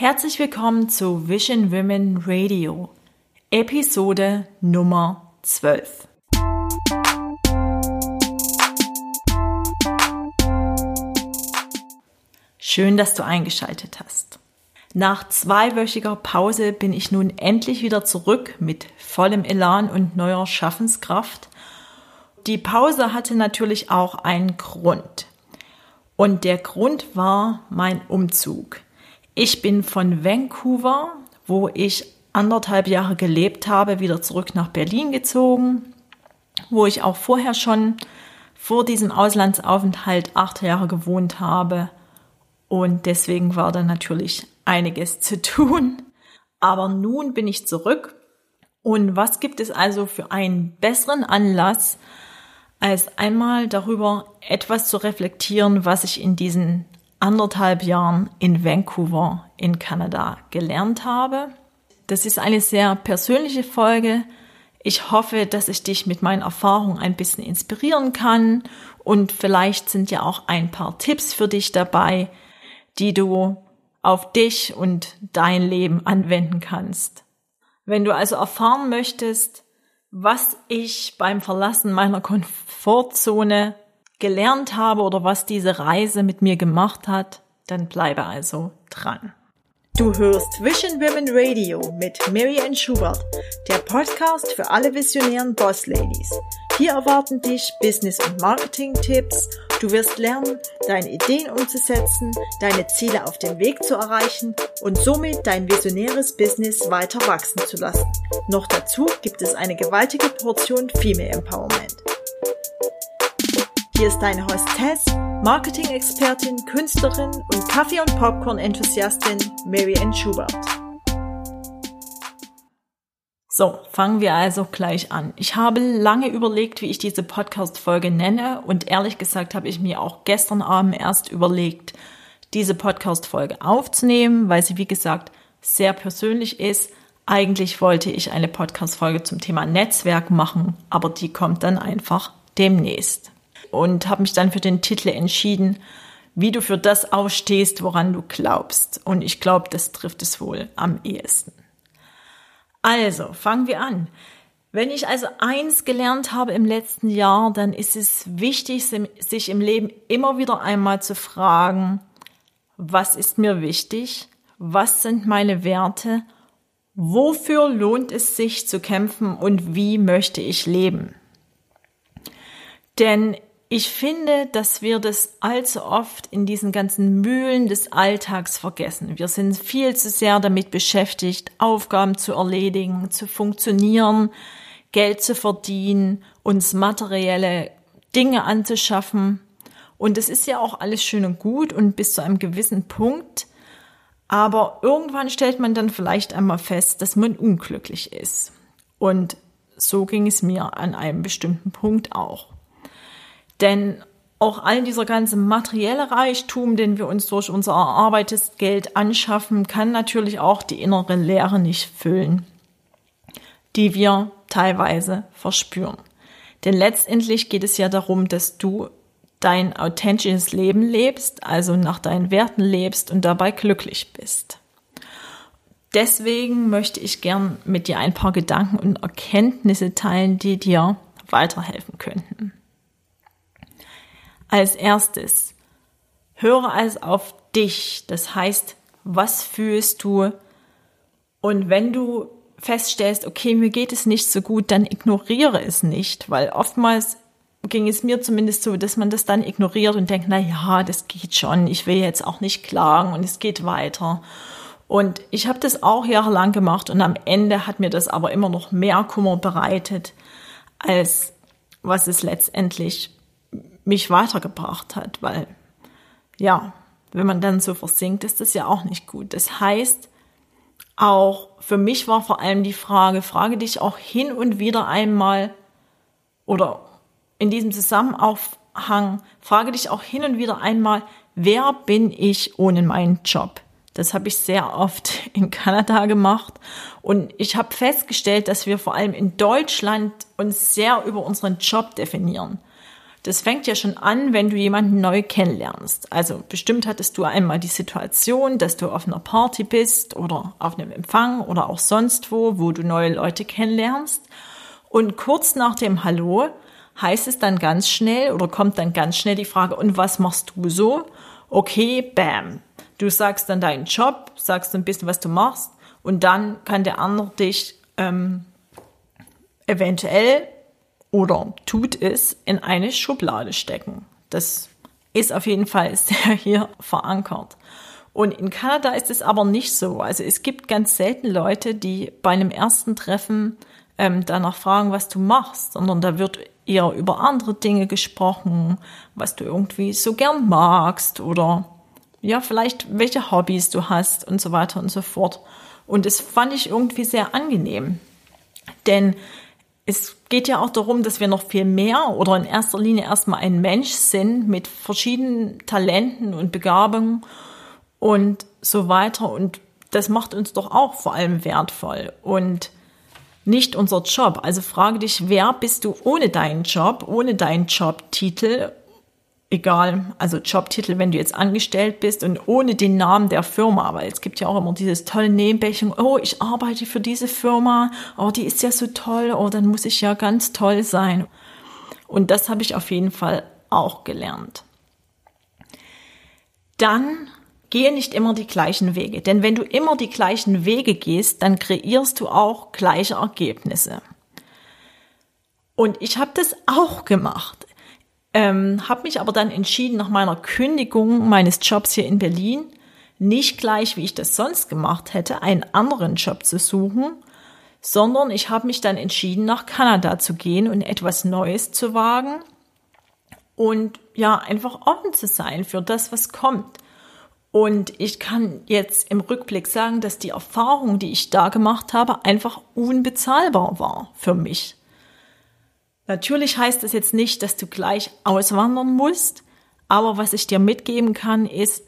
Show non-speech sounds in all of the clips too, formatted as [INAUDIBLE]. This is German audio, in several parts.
Herzlich willkommen zu Vision Women Radio, Episode Nummer 12. Schön, dass du eingeschaltet hast. Nach zweiwöchiger Pause bin ich nun endlich wieder zurück mit vollem Elan und neuer Schaffenskraft. Die Pause hatte natürlich auch einen Grund. Und der Grund war mein Umzug. Ich bin von Vancouver, wo ich anderthalb Jahre gelebt habe, wieder zurück nach Berlin gezogen, wo ich auch vorher schon vor diesem Auslandsaufenthalt acht Jahre gewohnt habe. Und deswegen war da natürlich einiges zu tun. Aber nun bin ich zurück. Und was gibt es also für einen besseren Anlass, als einmal darüber etwas zu reflektieren, was ich in diesen anderthalb Jahren in Vancouver in Kanada gelernt habe. Das ist eine sehr persönliche Folge. Ich hoffe, dass ich dich mit meinen Erfahrungen ein bisschen inspirieren kann und vielleicht sind ja auch ein paar Tipps für dich dabei, die du auf dich und dein Leben anwenden kannst. Wenn du also erfahren möchtest, was ich beim Verlassen meiner Komfortzone gelernt habe oder was diese Reise mit mir gemacht hat, dann bleibe also dran. Du hörst Vision Women Radio mit Mary Ann Schubert, der Podcast für alle visionären Boss Ladies. Hier erwarten dich Business- und Marketing-Tipps. Du wirst lernen, deine Ideen umzusetzen, deine Ziele auf dem Weg zu erreichen und somit dein visionäres Business weiter wachsen zu lassen. Noch dazu gibt es eine gewaltige Portion Female Empowerment. Hier ist deine Hostess, Marketing-Expertin, Künstlerin und Kaffee- und Popcorn-Enthusiastin Mary Ann Schubert. So, fangen wir also gleich an. Ich habe lange überlegt, wie ich diese Podcast-Folge nenne und ehrlich gesagt habe ich mir auch gestern Abend erst überlegt, diese Podcast-Folge aufzunehmen, weil sie, wie gesagt, sehr persönlich ist. Eigentlich wollte ich eine Podcast-Folge zum Thema Netzwerk machen, aber die kommt dann einfach demnächst und habe mich dann für den Titel entschieden, wie du für das ausstehst, woran du glaubst. Und ich glaube, das trifft es wohl am ehesten. Also, fangen wir an. Wenn ich also eins gelernt habe im letzten Jahr, dann ist es wichtig, sich im Leben immer wieder einmal zu fragen, was ist mir wichtig? Was sind meine Werte? Wofür lohnt es sich zu kämpfen und wie möchte ich leben? Denn ich finde, dass wir das allzu oft in diesen ganzen Mühlen des Alltags vergessen. Wir sind viel zu sehr damit beschäftigt, Aufgaben zu erledigen, zu funktionieren, Geld zu verdienen, uns materielle Dinge anzuschaffen. Und es ist ja auch alles schön und gut und bis zu einem gewissen Punkt. Aber irgendwann stellt man dann vielleicht einmal fest, dass man unglücklich ist. Und so ging es mir an einem bestimmten Punkt auch. Denn auch all dieser ganze materielle Reichtum, den wir uns durch unser erarbeitetes Geld anschaffen, kann natürlich auch die innere Leere nicht füllen, die wir teilweise verspüren. Denn letztendlich geht es ja darum, dass du dein authentisches Leben lebst, also nach deinen Werten lebst und dabei glücklich bist. Deswegen möchte ich gern mit dir ein paar Gedanken und Erkenntnisse teilen, die dir weiterhelfen könnten. Als erstes, höre also auf dich. Das heißt, was fühlst du? Und wenn du feststellst, okay, mir geht es nicht so gut, dann ignoriere es nicht, weil oftmals ging es mir zumindest so, dass man das dann ignoriert und denkt, na ja, das geht schon, ich will jetzt auch nicht klagen und es geht weiter. Und ich habe das auch jahrelang gemacht und am Ende hat mir das aber immer noch mehr Kummer bereitet, als was es letztendlich mich weitergebracht hat, weil ja, wenn man dann so versinkt, ist das ja auch nicht gut. Das heißt, auch für mich war vor allem die Frage, frage dich auch hin und wieder einmal oder in diesem Zusammenhang, frage dich auch hin und wieder einmal, wer bin ich ohne meinen Job? Das habe ich sehr oft [LAUGHS] in Kanada gemacht und ich habe festgestellt, dass wir vor allem in Deutschland uns sehr über unseren Job definieren. Das fängt ja schon an, wenn du jemanden neu kennenlernst. Also bestimmt hattest du einmal die Situation, dass du auf einer Party bist oder auf einem Empfang oder auch sonst wo, wo du neue Leute kennenlernst. Und kurz nach dem Hallo heißt es dann ganz schnell oder kommt dann ganz schnell die Frage, und was machst du so? Okay, bam. Du sagst dann deinen Job, sagst ein bisschen, was du machst und dann kann der andere dich ähm, eventuell oder tut es in eine Schublade stecken. Das ist auf jeden Fall [LAUGHS] sehr hier verankert. Und in Kanada ist es aber nicht so. Also es gibt ganz selten Leute, die bei einem ersten Treffen ähm, danach fragen, was du machst, sondern da wird eher über andere Dinge gesprochen, was du irgendwie so gern magst oder ja, vielleicht welche Hobbys du hast und so weiter und so fort. Und das fand ich irgendwie sehr angenehm. Denn es geht ja auch darum, dass wir noch viel mehr oder in erster Linie erstmal ein Mensch sind mit verschiedenen Talenten und Begabungen und so weiter. Und das macht uns doch auch vor allem wertvoll und nicht unser Job. Also frage dich, wer bist du ohne deinen Job, ohne deinen Jobtitel egal, also Jobtitel, wenn du jetzt angestellt bist und ohne den Namen der Firma, weil es gibt ja auch immer dieses tolle Nebenbächen, oh, ich arbeite für diese Firma, oh, die ist ja so toll, oh, dann muss ich ja ganz toll sein. Und das habe ich auf jeden Fall auch gelernt. Dann gehe nicht immer die gleichen Wege, denn wenn du immer die gleichen Wege gehst, dann kreierst du auch gleiche Ergebnisse. Und ich habe das auch gemacht. Ähm, habe mich aber dann entschieden, nach meiner Kündigung meines Jobs hier in Berlin, nicht gleich, wie ich das sonst gemacht hätte, einen anderen Job zu suchen, sondern ich habe mich dann entschieden, nach Kanada zu gehen und etwas Neues zu wagen und ja, einfach offen zu sein für das, was kommt. Und ich kann jetzt im Rückblick sagen, dass die Erfahrung, die ich da gemacht habe, einfach unbezahlbar war für mich. Natürlich heißt das jetzt nicht, dass du gleich auswandern musst, aber was ich dir mitgeben kann, ist,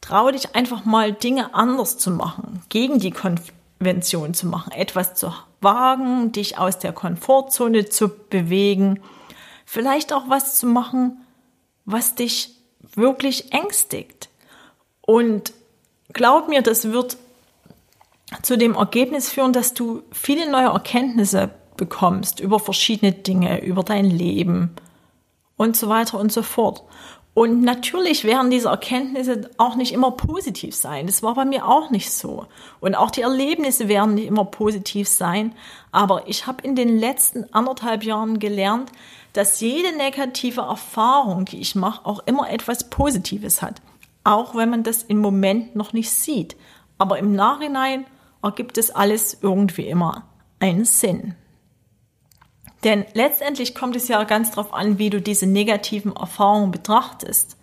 traue dich einfach mal Dinge anders zu machen, gegen die Konvention zu machen, etwas zu wagen, dich aus der Komfortzone zu bewegen, vielleicht auch was zu machen, was dich wirklich ängstigt. Und glaub mir, das wird zu dem Ergebnis führen, dass du viele neue Erkenntnisse bekommst über verschiedene Dinge, über dein Leben und so weiter und so fort. Und natürlich werden diese Erkenntnisse auch nicht immer positiv sein. Das war bei mir auch nicht so. Und auch die Erlebnisse werden nicht immer positiv sein. Aber ich habe in den letzten anderthalb Jahren gelernt, dass jede negative Erfahrung, die ich mache, auch immer etwas Positives hat. Auch wenn man das im Moment noch nicht sieht. Aber im Nachhinein ergibt es alles irgendwie immer einen Sinn. Denn letztendlich kommt es ja ganz darauf an, wie du diese negativen Erfahrungen betrachtest.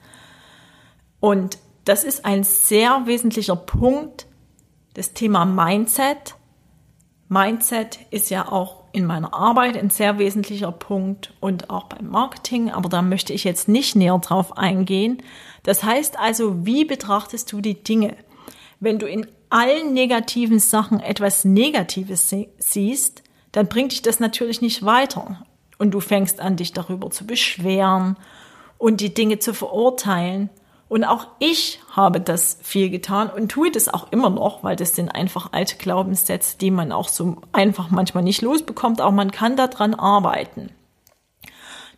Und das ist ein sehr wesentlicher Punkt, das Thema Mindset. Mindset ist ja auch in meiner Arbeit ein sehr wesentlicher Punkt und auch beim Marketing, aber da möchte ich jetzt nicht näher drauf eingehen. Das heißt also, wie betrachtest du die Dinge? Wenn du in allen negativen Sachen etwas Negatives siehst, dann bringt dich das natürlich nicht weiter. Und du fängst an, dich darüber zu beschweren und die Dinge zu verurteilen. Und auch ich habe das viel getan und tue das auch immer noch, weil das sind einfach alte Glaubenssätze, die man auch so einfach manchmal nicht losbekommt, aber man kann daran arbeiten.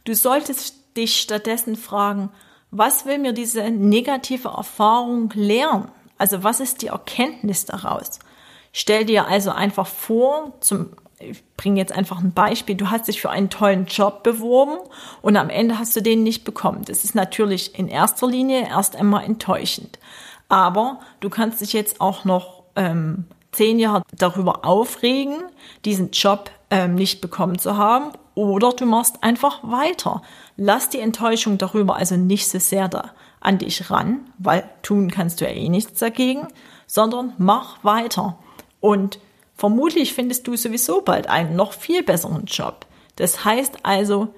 Du solltest dich stattdessen fragen, was will mir diese negative Erfahrung lernen? Also was ist die Erkenntnis daraus? Stell dir also einfach vor, zum ich bringe jetzt einfach ein Beispiel, du hast dich für einen tollen Job beworben und am Ende hast du den nicht bekommen. Das ist natürlich in erster Linie erst einmal enttäuschend. Aber du kannst dich jetzt auch noch ähm, zehn Jahre darüber aufregen, diesen Job ähm, nicht bekommen zu haben. Oder du machst einfach weiter. Lass die Enttäuschung darüber also nicht so sehr da an dich ran, weil tun kannst du ja eh nichts dagegen, sondern mach weiter. Und Vermutlich findest du sowieso bald einen noch viel besseren Job. Das heißt also,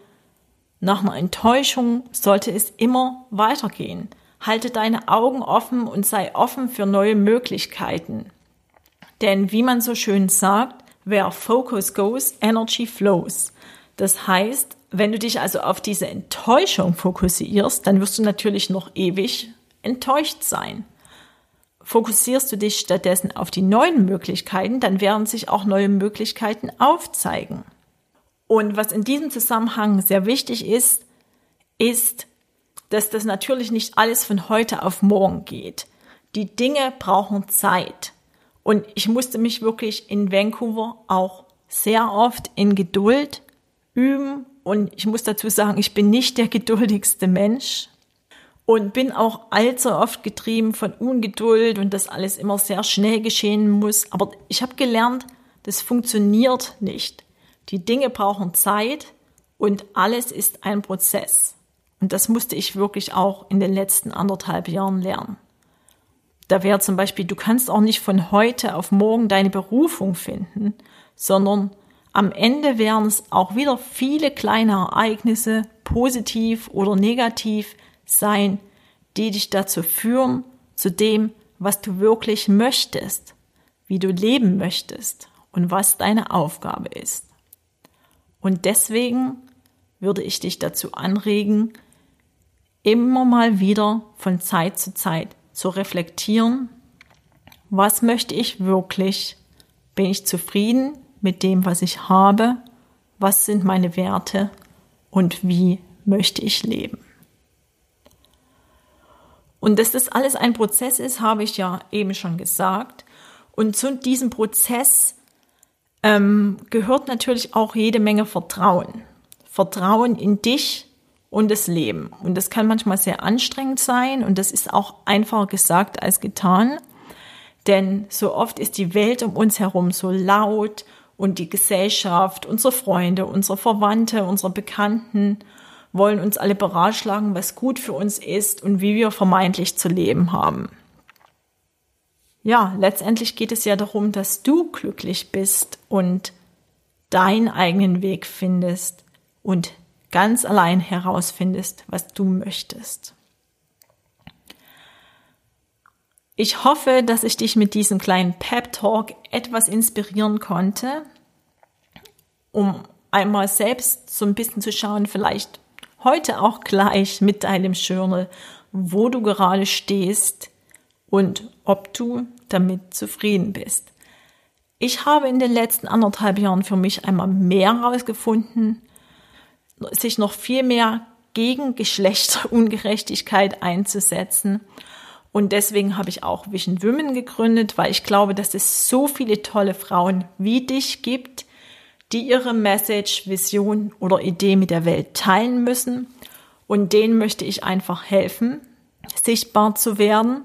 nach einer Enttäuschung sollte es immer weitergehen. Halte deine Augen offen und sei offen für neue Möglichkeiten. Denn wie man so schön sagt, where focus goes, energy flows. Das heißt wenn du dich also auf diese Enttäuschung fokussierst, dann wirst du natürlich noch ewig enttäuscht sein. Fokussierst du dich stattdessen auf die neuen Möglichkeiten, dann werden sich auch neue Möglichkeiten aufzeigen. Und was in diesem Zusammenhang sehr wichtig ist, ist, dass das natürlich nicht alles von heute auf morgen geht. Die Dinge brauchen Zeit. Und ich musste mich wirklich in Vancouver auch sehr oft in Geduld üben. Und ich muss dazu sagen, ich bin nicht der geduldigste Mensch und bin auch allzu oft getrieben von Ungeduld und dass alles immer sehr schnell geschehen muss. Aber ich habe gelernt, das funktioniert nicht. Die Dinge brauchen Zeit und alles ist ein Prozess. Und das musste ich wirklich auch in den letzten anderthalb Jahren lernen. Da wäre zum Beispiel, du kannst auch nicht von heute auf morgen deine Berufung finden, sondern am Ende werden es auch wieder viele kleine Ereignisse, positiv oder negativ, sein, die dich dazu führen, zu dem, was du wirklich möchtest, wie du leben möchtest und was deine Aufgabe ist. Und deswegen würde ich dich dazu anregen, immer mal wieder von Zeit zu Zeit zu reflektieren, was möchte ich wirklich? Bin ich zufrieden mit dem, was ich habe? Was sind meine Werte? Und wie möchte ich leben? Und dass das alles ein Prozess ist, habe ich ja eben schon gesagt. Und zu diesem Prozess ähm, gehört natürlich auch jede Menge Vertrauen. Vertrauen in dich und das Leben. Und das kann manchmal sehr anstrengend sein und das ist auch einfacher gesagt als getan. Denn so oft ist die Welt um uns herum so laut und die Gesellschaft, unsere Freunde, unsere Verwandte, unsere Bekannten wollen uns alle beratschlagen, was gut für uns ist und wie wir vermeintlich zu leben haben. Ja, letztendlich geht es ja darum, dass du glücklich bist und deinen eigenen Weg findest und ganz allein herausfindest, was du möchtest. Ich hoffe, dass ich dich mit diesem kleinen Pep Talk etwas inspirieren konnte, um einmal selbst so ein bisschen zu schauen, vielleicht heute auch gleich mit deinem Journal, wo du gerade stehst und ob du damit zufrieden bist. Ich habe in den letzten anderthalb Jahren für mich einmal mehr herausgefunden, sich noch viel mehr gegen Geschlechterungerechtigkeit einzusetzen. Und deswegen habe ich auch Vision Women gegründet, weil ich glaube, dass es so viele tolle Frauen wie dich gibt, die ihre Message, Vision oder Idee mit der Welt teilen müssen. Und denen möchte ich einfach helfen, sichtbar zu werden.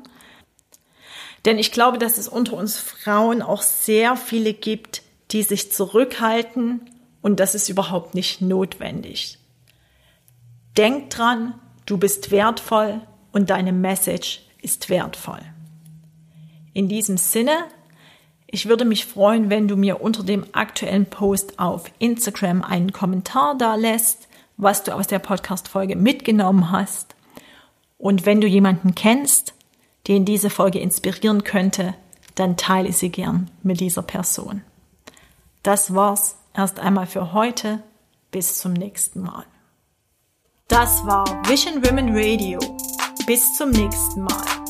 Denn ich glaube, dass es unter uns Frauen auch sehr viele gibt, die sich zurückhalten und das ist überhaupt nicht notwendig. Denk dran, du bist wertvoll und deine Message ist wertvoll. In diesem Sinne ich würde mich freuen, wenn du mir unter dem aktuellen Post auf Instagram einen Kommentar da lässt, was du aus der Podcast-Folge mitgenommen hast. Und wenn du jemanden kennst, den diese Folge inspirieren könnte, dann teile sie gern mit dieser Person. Das war's erst einmal für heute. Bis zum nächsten Mal. Das war Vision Women Radio. Bis zum nächsten Mal.